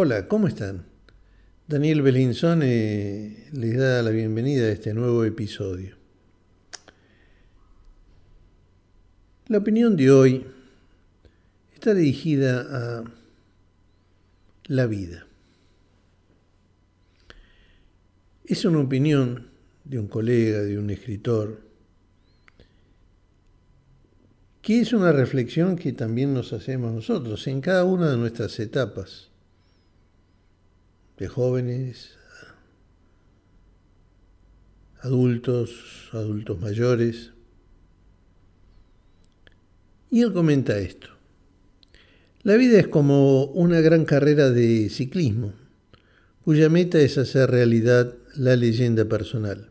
Hola, ¿cómo están? Daniel Belinzón les da la bienvenida a este nuevo episodio. La opinión de hoy está dirigida a la vida. Es una opinión de un colega, de un escritor, que es una reflexión que también nos hacemos nosotros en cada una de nuestras etapas de jóvenes, adultos, adultos mayores. Y él comenta esto. La vida es como una gran carrera de ciclismo, cuya meta es hacer realidad la leyenda personal,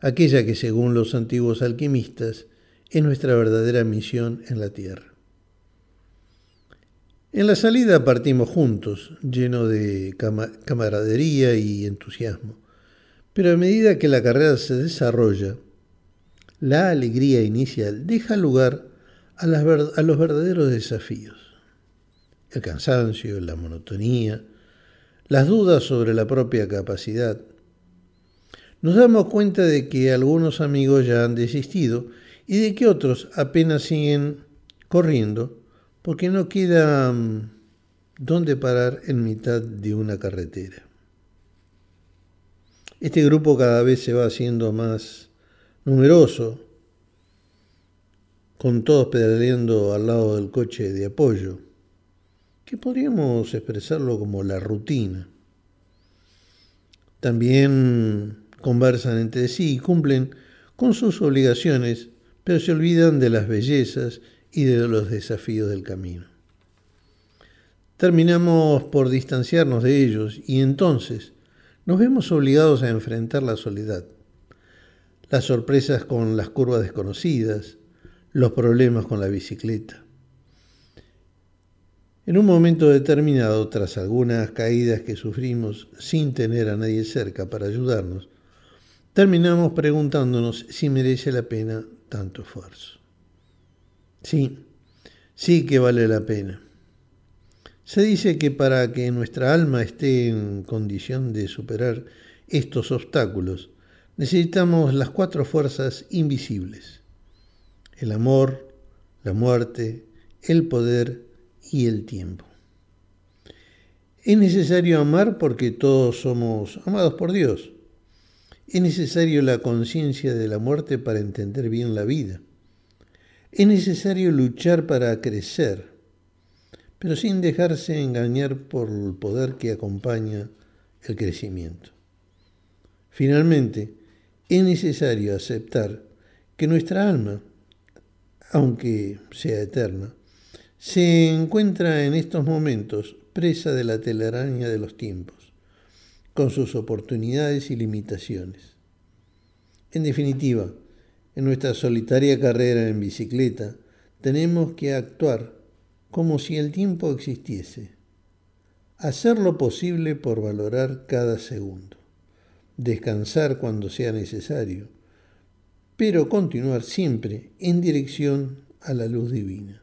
aquella que según los antiguos alquimistas es nuestra verdadera misión en la Tierra. En la salida partimos juntos, lleno de camaradería y entusiasmo. Pero a medida que la carrera se desarrolla, la alegría inicial deja lugar a, a los verdaderos desafíos. El cansancio, la monotonía, las dudas sobre la propia capacidad. Nos damos cuenta de que algunos amigos ya han desistido y de que otros apenas siguen corriendo porque no queda mm, dónde parar en mitad de una carretera. Este grupo cada vez se va haciendo más numeroso, con todos pedaleando al lado del coche de apoyo, que podríamos expresarlo como la rutina. También conversan entre sí y cumplen con sus obligaciones, pero se olvidan de las bellezas y de los desafíos del camino. Terminamos por distanciarnos de ellos y entonces nos vemos obligados a enfrentar la soledad, las sorpresas con las curvas desconocidas, los problemas con la bicicleta. En un momento determinado, tras algunas caídas que sufrimos sin tener a nadie cerca para ayudarnos, terminamos preguntándonos si merece la pena tanto esfuerzo. Sí, sí que vale la pena. Se dice que para que nuestra alma esté en condición de superar estos obstáculos, necesitamos las cuatro fuerzas invisibles. El amor, la muerte, el poder y el tiempo. Es necesario amar porque todos somos amados por Dios. Es necesario la conciencia de la muerte para entender bien la vida. Es necesario luchar para crecer, pero sin dejarse engañar por el poder que acompaña el crecimiento. Finalmente, es necesario aceptar que nuestra alma, aunque sea eterna, se encuentra en estos momentos presa de la telaraña de los tiempos, con sus oportunidades y limitaciones. En definitiva, en nuestra solitaria carrera en bicicleta, tenemos que actuar como si el tiempo existiese, hacer lo posible por valorar cada segundo, descansar cuando sea necesario, pero continuar siempre en dirección a la luz divina,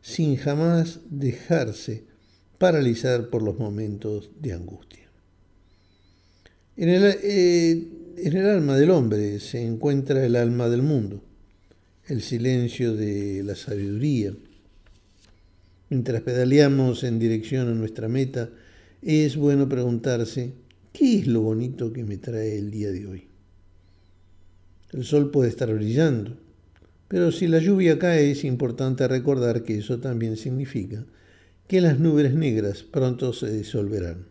sin jamás dejarse paralizar por los momentos de angustia. En el, eh, en el alma del hombre se encuentra el alma del mundo, el silencio de la sabiduría. Mientras pedaleamos en dirección a nuestra meta, es bueno preguntarse, ¿qué es lo bonito que me trae el día de hoy? El sol puede estar brillando, pero si la lluvia cae es importante recordar que eso también significa que las nubes negras pronto se disolverán.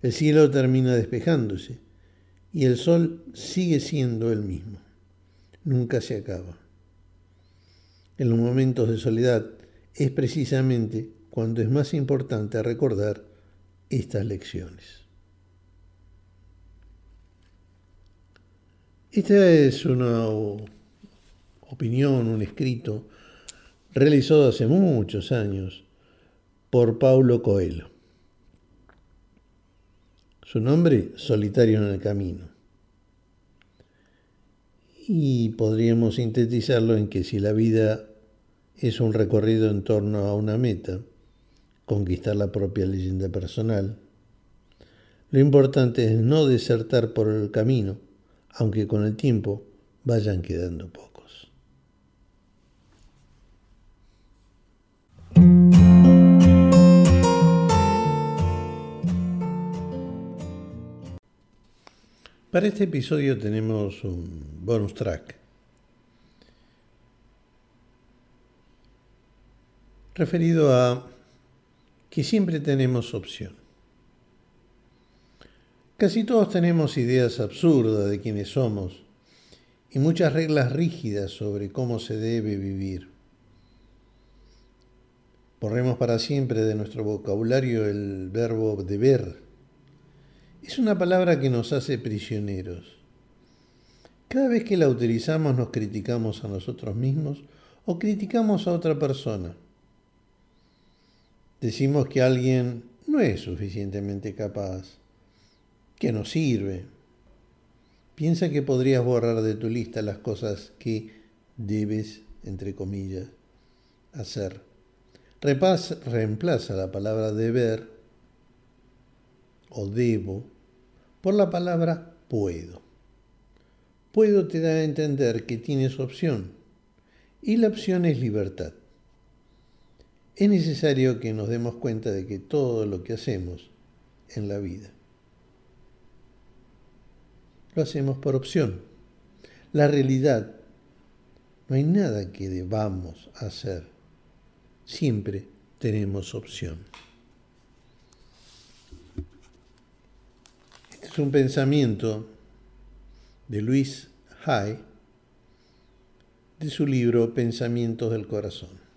El cielo termina despejándose y el sol sigue siendo el mismo, nunca se acaba. En los momentos de soledad es precisamente cuando es más importante recordar estas lecciones. Esta es una opinión, un escrito realizado hace muchos años por Paulo Coelho. Su nombre, Solitario en el Camino. Y podríamos sintetizarlo en que si la vida es un recorrido en torno a una meta, conquistar la propia leyenda personal. Lo importante es no desertar por el camino, aunque con el tiempo vayan quedando pocos. Para este episodio tenemos un bonus track referido a que siempre tenemos opción. Casi todos tenemos ideas absurdas de quiénes somos y muchas reglas rígidas sobre cómo se debe vivir. Borremos para siempre de nuestro vocabulario el verbo deber. Es una palabra que nos hace prisioneros. Cada vez que la utilizamos nos criticamos a nosotros mismos o criticamos a otra persona. Decimos que alguien no es suficientemente capaz, que no sirve. Piensa que podrías borrar de tu lista las cosas que debes, entre comillas, hacer. reemplaza la palabra deber o debo por la palabra puedo. Puedo te da a entender que tienes opción y la opción es libertad es necesario que nos demos cuenta de que todo lo que hacemos en la vida lo hacemos por opción. La realidad, no hay nada que debamos hacer. Siempre tenemos opción. Es un pensamiento de Luis Hay de su libro Pensamientos del Corazón.